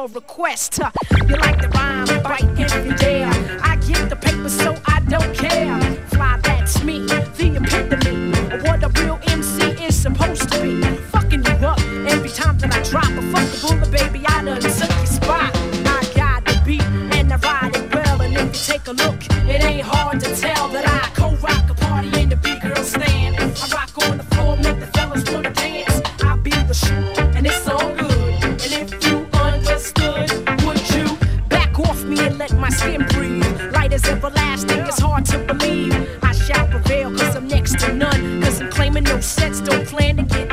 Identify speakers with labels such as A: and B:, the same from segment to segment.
A: your request. Next to none. Cause I'm claiming no sets, don't plan to get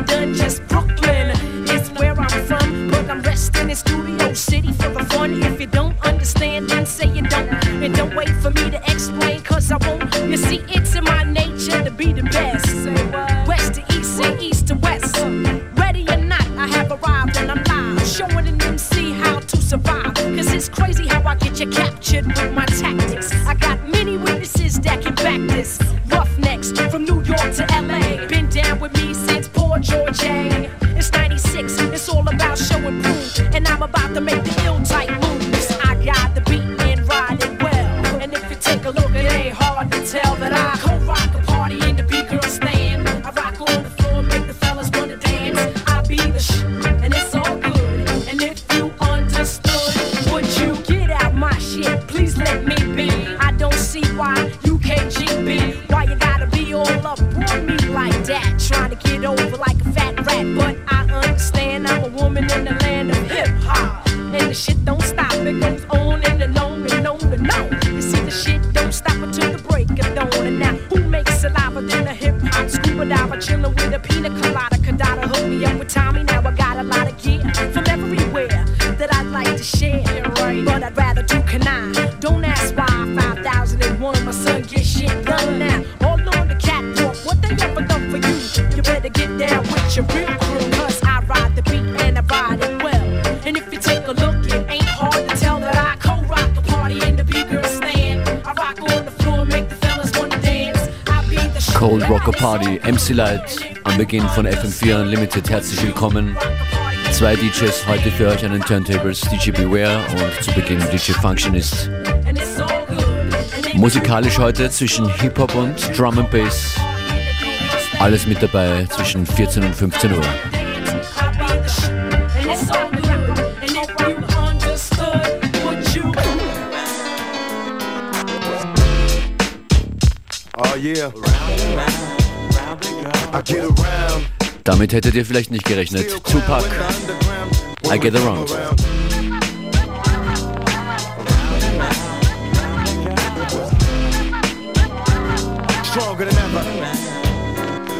B: Cold Rocker Party, MC Light am Beginn von FM4 Unlimited. Herzlich willkommen. Zwei DJs heute für euch an den Turntables, DJ Beware und zu Beginn DJ Functionist. Musikalisch heute zwischen Hip-Hop und Drum and Bass. Alles mit dabei zwischen 14 und 15 Uhr.
C: Oh yeah.
B: Damit hättet ihr vielleicht nicht gerechnet. Tupac, I get around.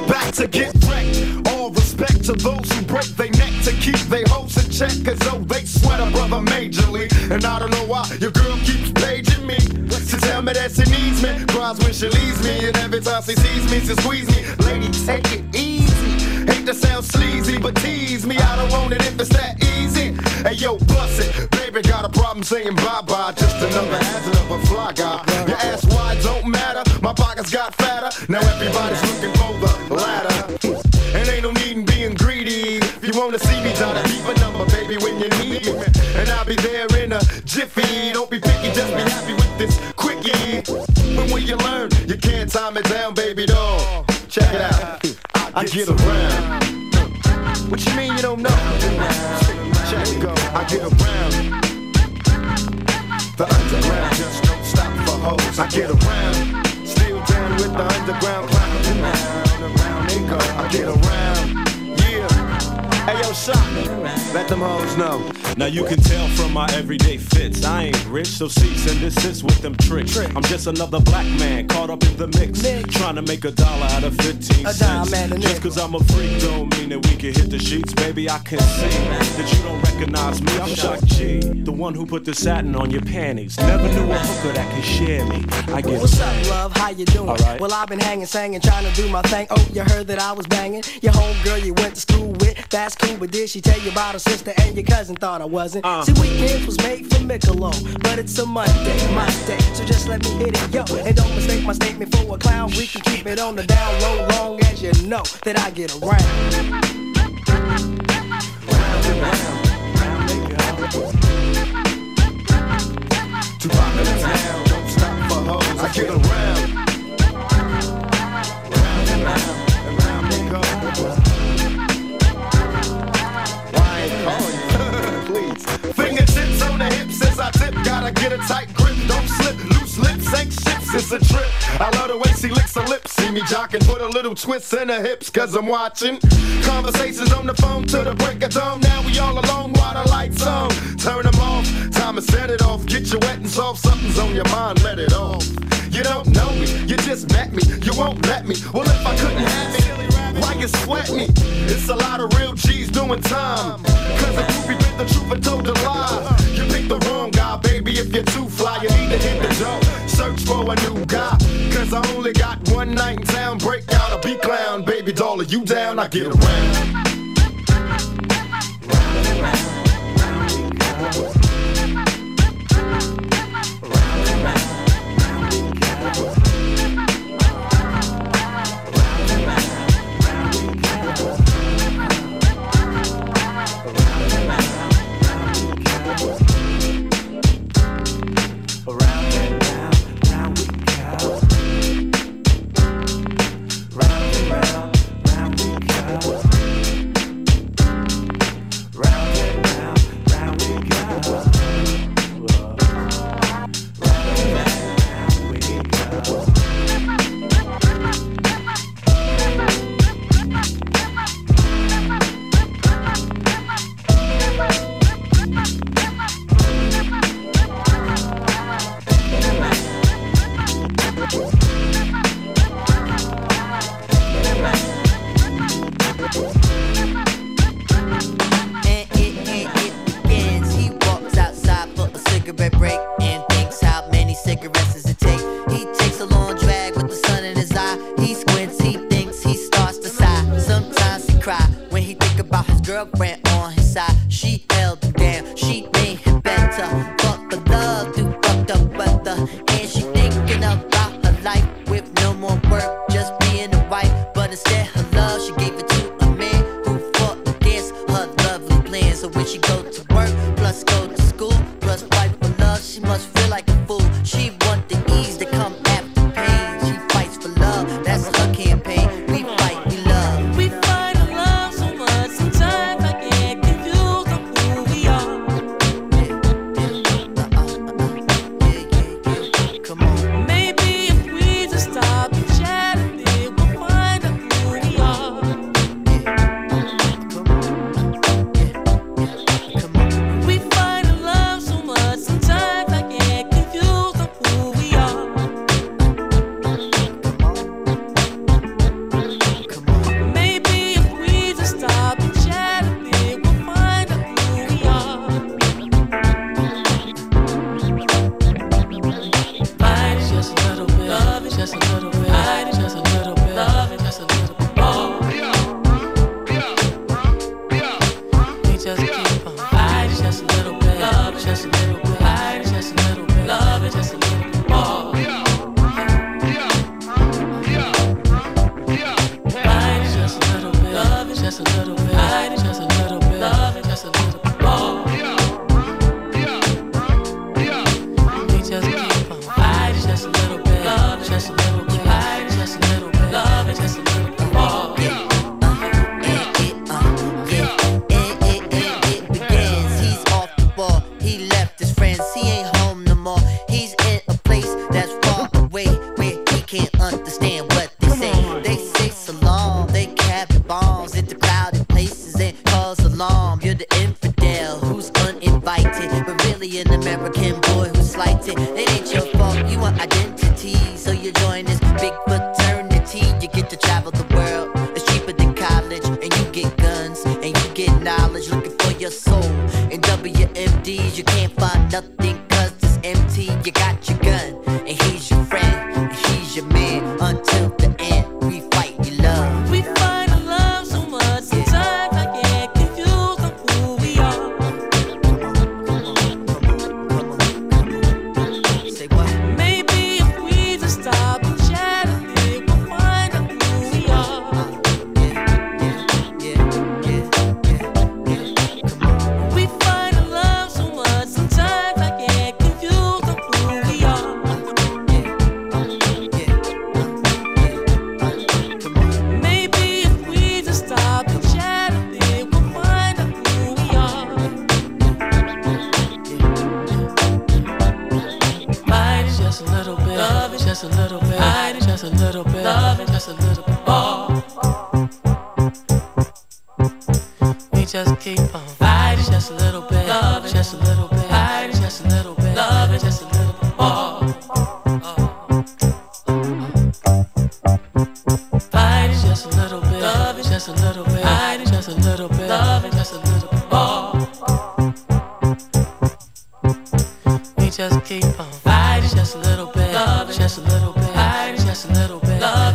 C: Back to get wrecked. All respect to those who break their neck to keep their hopes in check. Cause though they sweat a brother majorly. And I don't know why your girl keeps paging me. To tell me that she needs me. Cries when she leaves me. And every time she sees me, she squeezes me. Lady, take it easy. to sound sleazy, but tease me. I don't want it if it's that easy. Hey yo, bust it. Baby got a problem saying bye bye. Just another hazard of a fly guy. Your ass wide don't matter. My pockets got fatter. Now everybody's looking for the ladder. And ain't no need in being greedy. If you wanna see me, try to keep a number, baby, when you need me. And I'll be there in a jiffy. Don't be picky, just be happy with this quickie. But when you learn, you can't time it down, baby doll. I get around. What you mean you don't know? Check go, I get around. The underground just don't stop for hoes. I get around. Still down with the underground. Around they go, I get around. Yeah. Hey yo, shot. Let them hoes know.
D: Now you can tell from my everyday fits. I ain't rich, so cease and desist with them tricks. Trick. I'm just another black man caught up in the mix. mix. Trying to make a dollar out of 15 a cents. Just cause I'm a freak don't mean that we can hit the sheets. Baby, I can see that you don't recognize me. I'm Shock G, the one who put the satin on your panties. Never knew a hooker that could share me. I get
E: What's up, love? How you doing? Right. Well, I've been hanging, singing, trying to do my thing. Oh, you heard that I was banging? Your homegirl you went to school with. That's cool, but did she tell you about her sister and your cousin thought I wasn't? Uh. See, weekends was made for Michelob, but it's a Monday, my day. So just let me hit it, yo. And don't mistake my statement for a clown. We can keep it on the down low, long as you know that I get around. Round and round, round they go.
C: Tupac in the town, don't stop for hoes. I get around. I tip. Gotta get a tight grip, don't slip. Loose lips ain't ships, it's a trip. I love the way she licks her lips. See me jocking, put a little twist in her hips, cause I'm watching. Conversations on the phone to the break of dawn. Now we all alone while the lights on. Turn them off, time to set it off. Get you wet and soft, something's on your mind, let it off. You don't know me, you just met me, you won't let me. Well, if I couldn't have it, why you sweat me? It's a lot of real G's doing time. Cause the groupie one night in town. Break out a beat clown, baby doll, are you down? I get around.
F: So when she go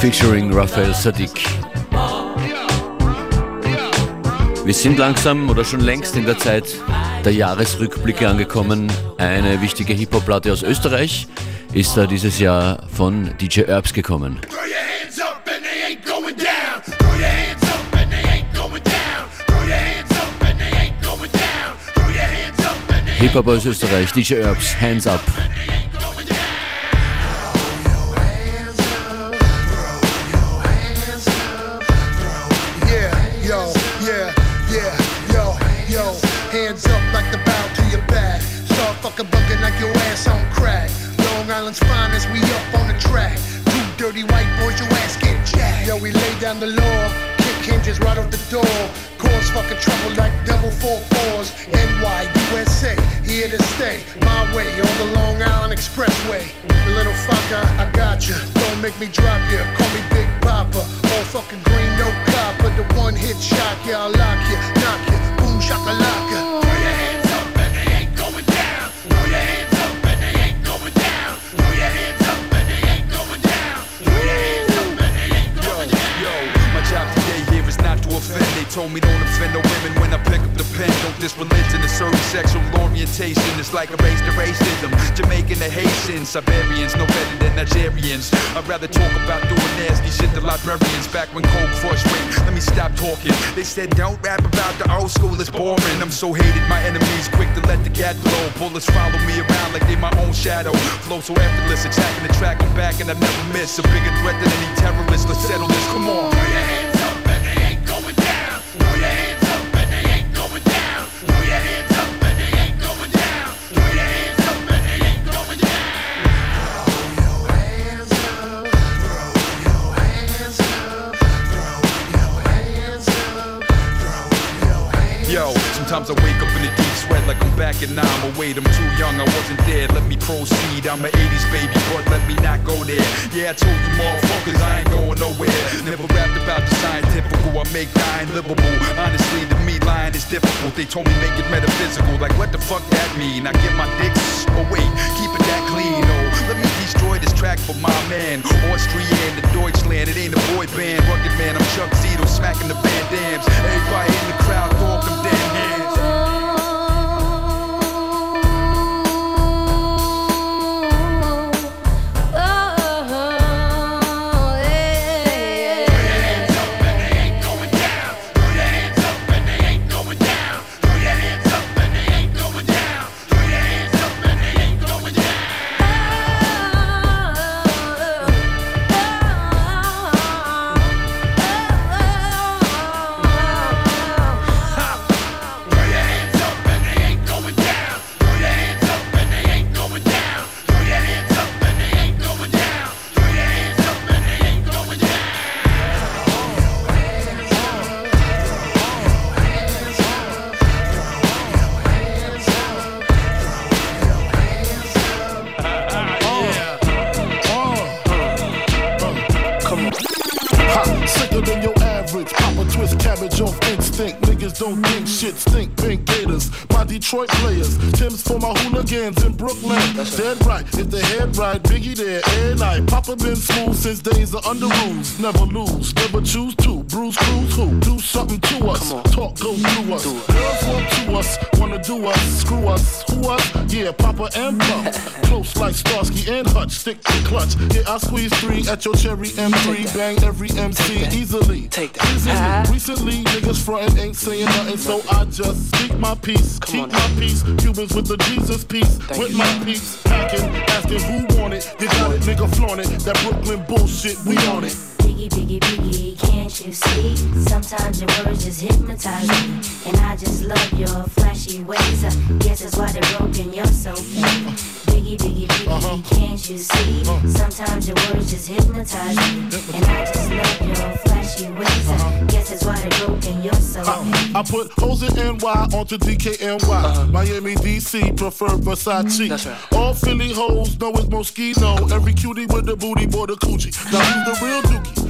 G: featuring Raphael Sadiq. Wir sind langsam oder schon längst in der Zeit der Jahresrückblicke angekommen. Eine wichtige Hip-Hop-Platte aus Österreich ist da dieses Jahr von DJ Herbs gekommen. Hip-Hop aus Österreich, DJ Herbs, Hands Up.
H: homie, don't
I: offend no women when I pick up the pen. Don't this religion, it's certain sexual orientation. It's like a race to racism. Jamaican to Haitians, Siberians, no better than Nigerians. I'd rather talk about doing nasty shit to librarians back when Cold was went. Let me stop talking. They said don't rap about the old school, it's boring. I'm so hated, my enemies quick to let the gat blow. Bullets follow me around like they my own shadow. Flow so effortless, attacking the track and back, and I never miss. A bigger threat than any terrorist. Let's settle this. Come on. times I wake up in a deep sweat like I'm back in time. But wait, I'm too young, I wasn't there. Let me proceed. I'm an 80s baby, but let me not go there. Yeah, I told you motherfuckers, I ain't going nowhere. Never rapped about the scientific, I make dying livable. Honestly, to me, lying is difficult. They told me make it metaphysical. Like, what the fuck that mean? I get my dicks, but oh wait, keep it that clean, oh. Let me destroy this track for my man. Austrian, the Deutschland, it ain't a boy band. Rugged man, I'm Chuck Zito, smacking the band dams. Everybody in the crowd, throw up them damn
J: peace. Keep my peace. Cubans with the Jesus peace. With my peace. Packing, asking who want it. You got it, nigga flaunt it. That Brooklyn bullshit, we on it. NY onto DKNY. Uh-huh. Miami, DC, prefer Versace. That's right. All Philly hoes know it's Moschino. Every cutie with the booty, boy, the coochie. Now who's the real dookie?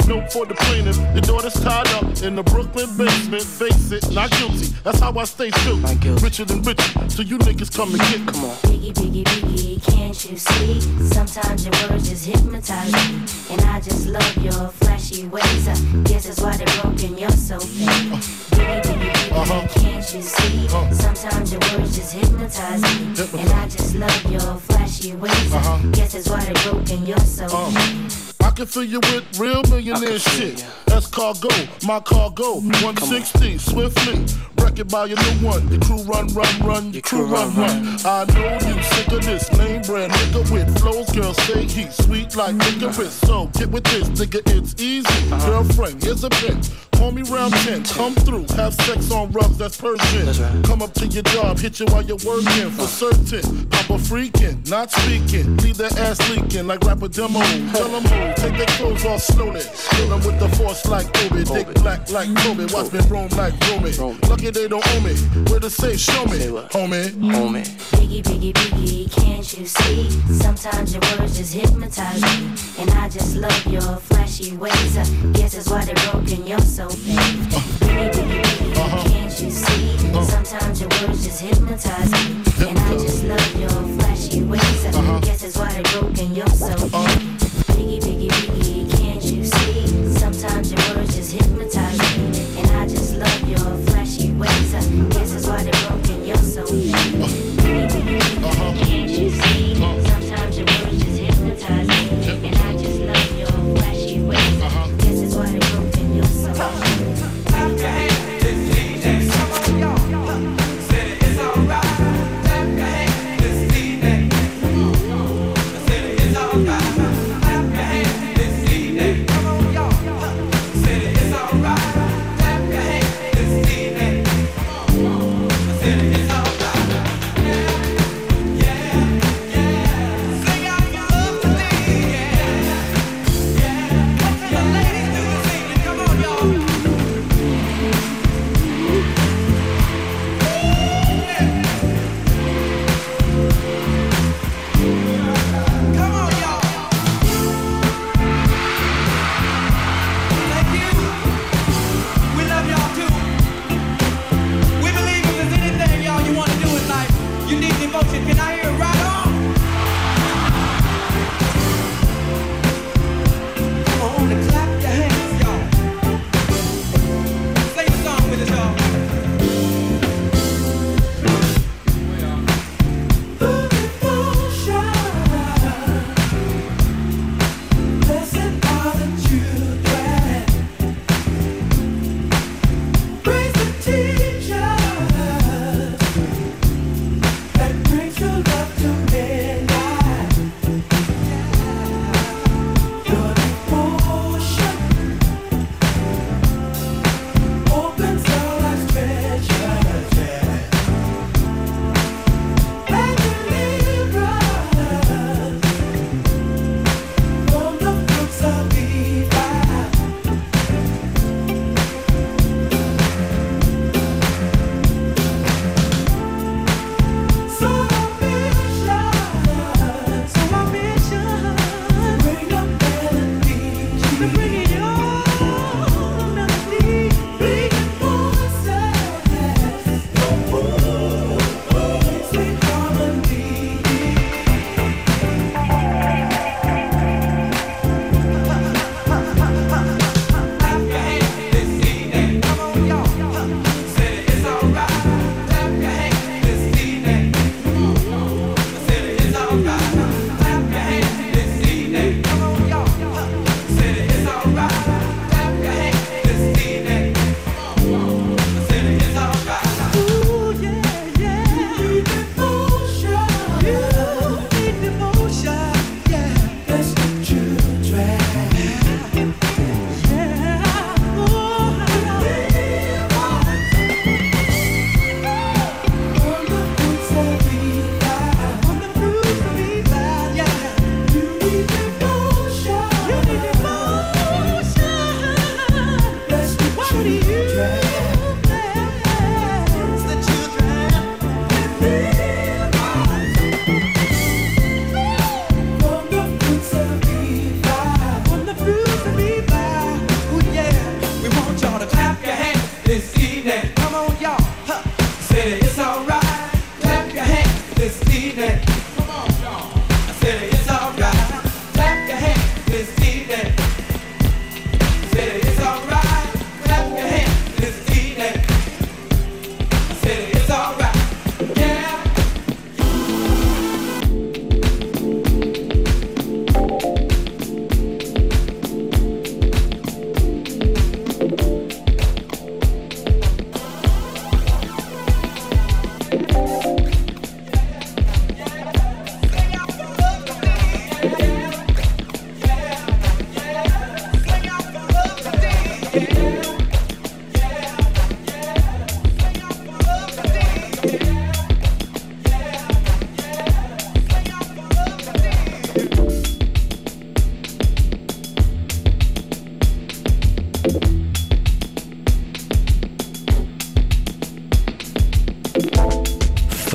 J: no for the plaintiff. Your daughter's tied up in the Brooklyn basement. Face it, not guilty. That's how I stay still. Richer than richer, so you niggas come and get.
K: Come on. Biggie, biggie, biggie, can't you see? Sometimes your words just hypnotize me, and I just love your flashy ways. I guess that's why they're broken. You're so fake. Biggie, biggie, biggie, uh-huh. can't you see? Uh-huh. Sometimes your words just hypnotize me, and I just love your flashy ways. Uh-huh. I guess that's why they're broken. You're so uh-huh. fake.
J: I can fill you with real millionaire shit. That's cargo, my cargo. 160, swiftly. Wreck it by your new one. Your crew run, run, run. Your crew run, run. I know you sick of this name brand nigga with flows. Girl, say he's sweet like licorice. So get with this, nigga, it's easy. Uh-huh. Girlfriend, here's a bitch. Call me round 10, come through, have sex on rubs, that's Persian. That's right. Come up to your job, hit you while you're working, for certain. Papa freaking, not speaking, leave that ass leaking like rapper demo. Tell them move, take their clothes off slowly. Kill them with the force like Obi, dick black like Kobe, watch me roam like Romy. Lucky they don't owe me, where to say, show me, homie.
K: Homie. Biggie, biggie, biggie, can't you see? Sometimes your words just hypnotize me, and I just love your flashy ways. I guess that's why they're broken, you're so Uh-huh. Uh-huh. can't you see? Sometimes your words just hypnotize me. And I just love your flashy ways. I guess that's why they're broken, you're so Biggie, biggie, biggie, can't you see? Sometimes your words just hypnotize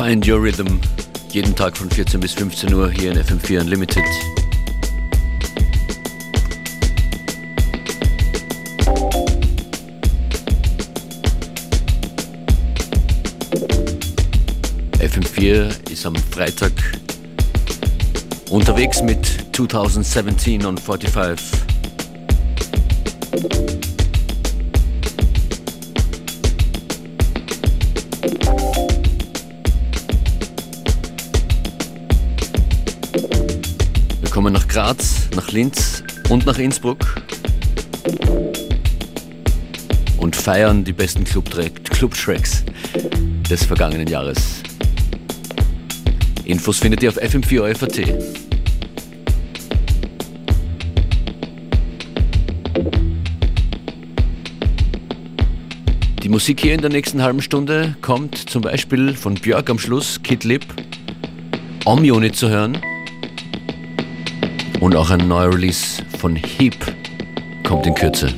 B: Find Your Rhythm. Jeden Tag von 14 bis 15 Uhr hier in FM4 Unlimited. FM4 ist am Freitag unterwegs mit 2017 on 45. Graz, nach Linz und nach Innsbruck und feiern die besten Club-Tracks des vergangenen Jahres. Infos findet ihr auf fm4.at. Die Musik hier in der nächsten halben Stunde kommt zum Beispiel von Björk am Schluss, Kid Lip, Om-Unit zu hören. Und auch ein neuer Release von Heap kommt in Kürze.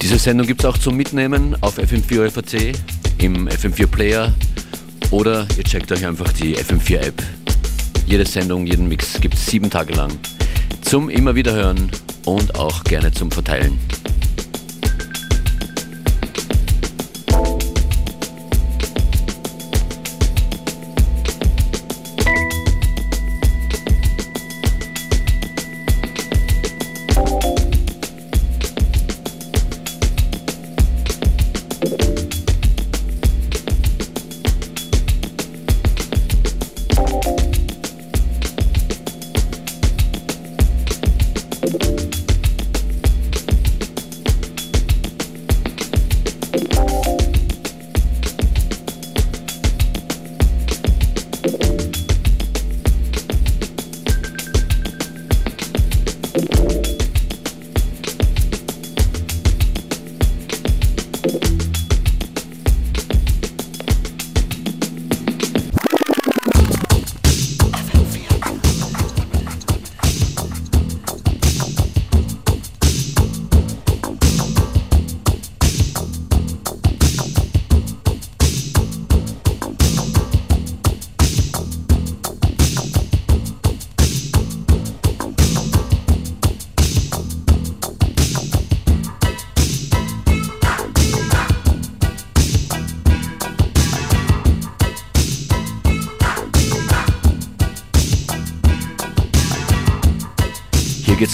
B: Diese Sendung gibt es auch zum Mitnehmen auf FM4 FAC im FM4 Player oder ihr checkt euch einfach die FM4 App. Jede Sendung, jeden Mix gibt es sieben Tage lang zum immer wieder hören und auch gerne zum Verteilen.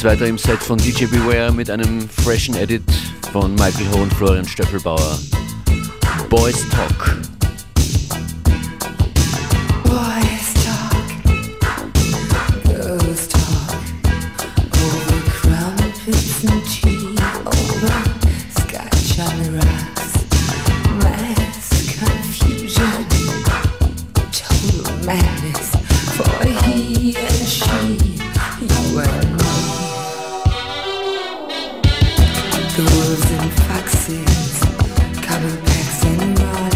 B: weiter im Set von DJ Beware mit einem freshen Edit von Michael Ho und Florian Stöppelbauer. Boys Talk.
L: foxes, coming and all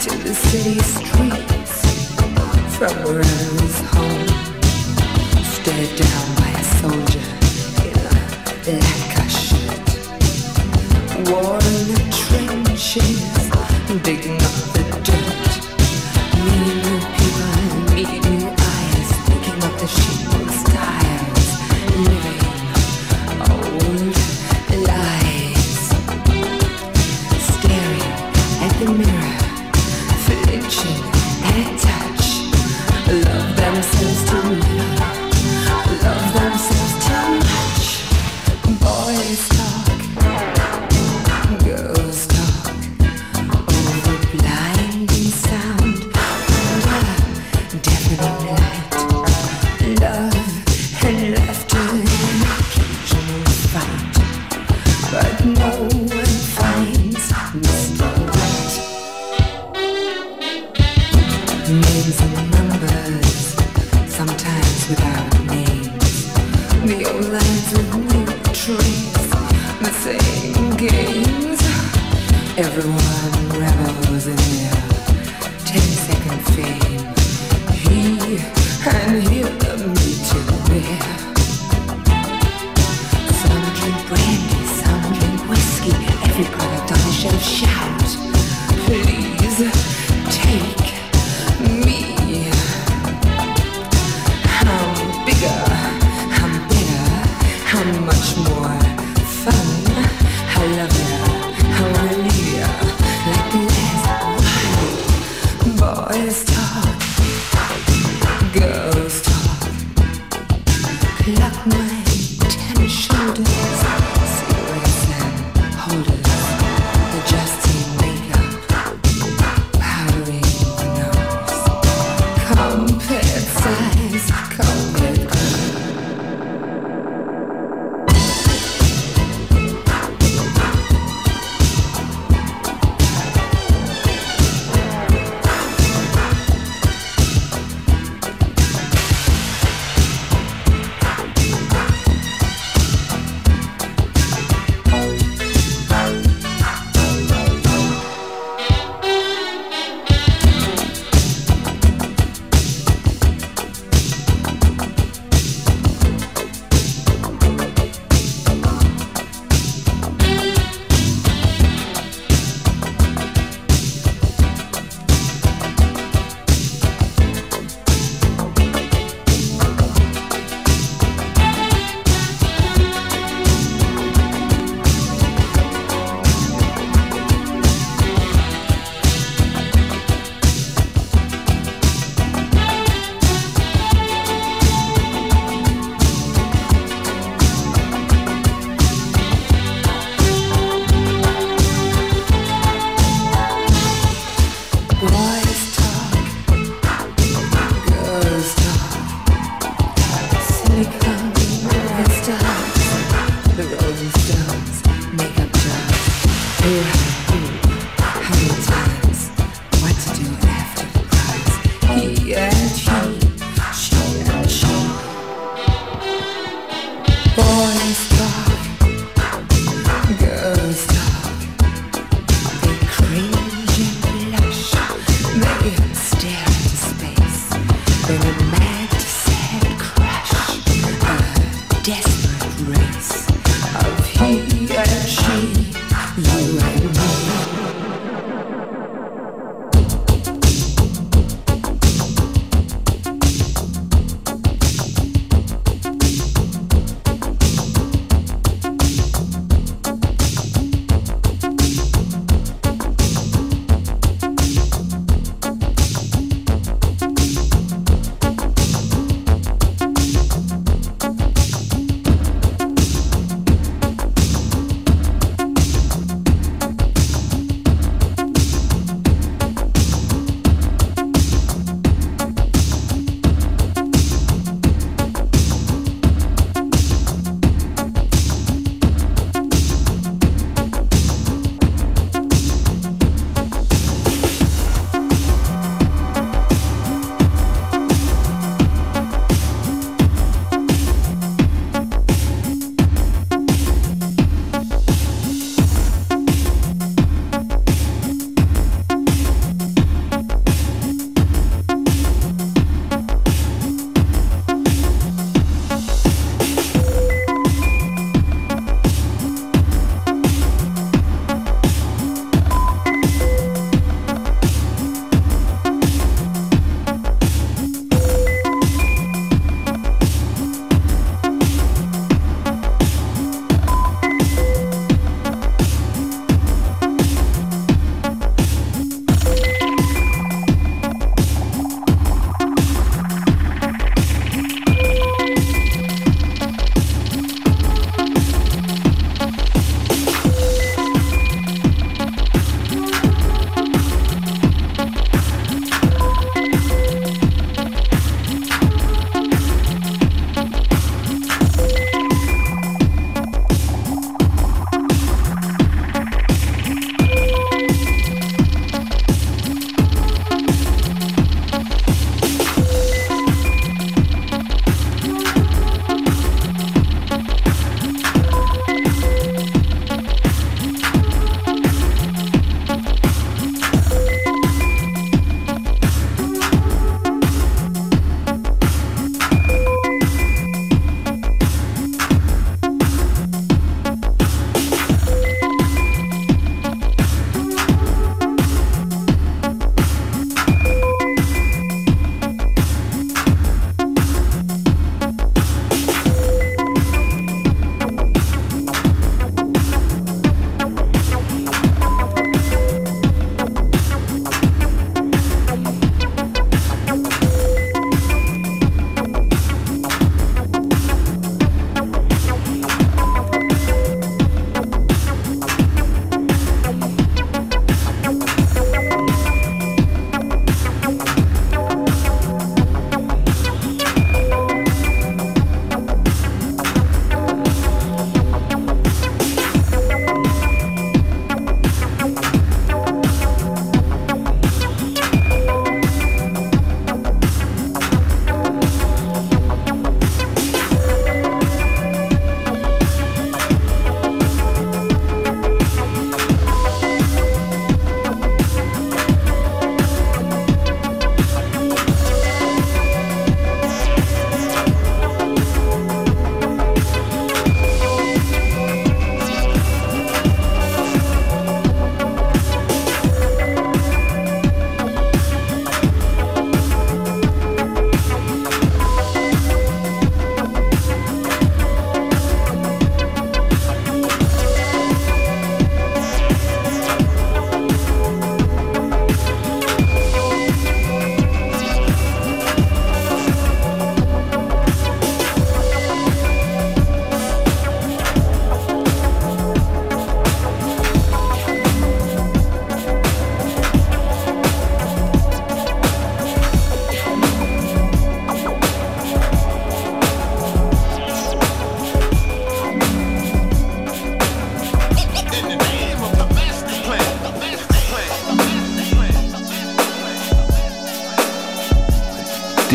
L: to the city streets from where I was home. Stared down by a soldier in a shirt, in the trenches.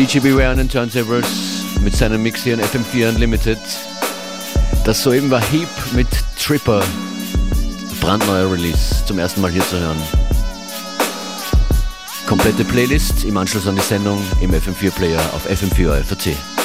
B: DJ Beware an den Turntables mit seinem Mix hier in FM4 Unlimited. Das soeben war Heap mit Tripper. Brandneuer Release, zum ersten Mal hier zu hören. Komplette Playlist im Anschluss an die Sendung im FM4 Player auf FM4 FAT.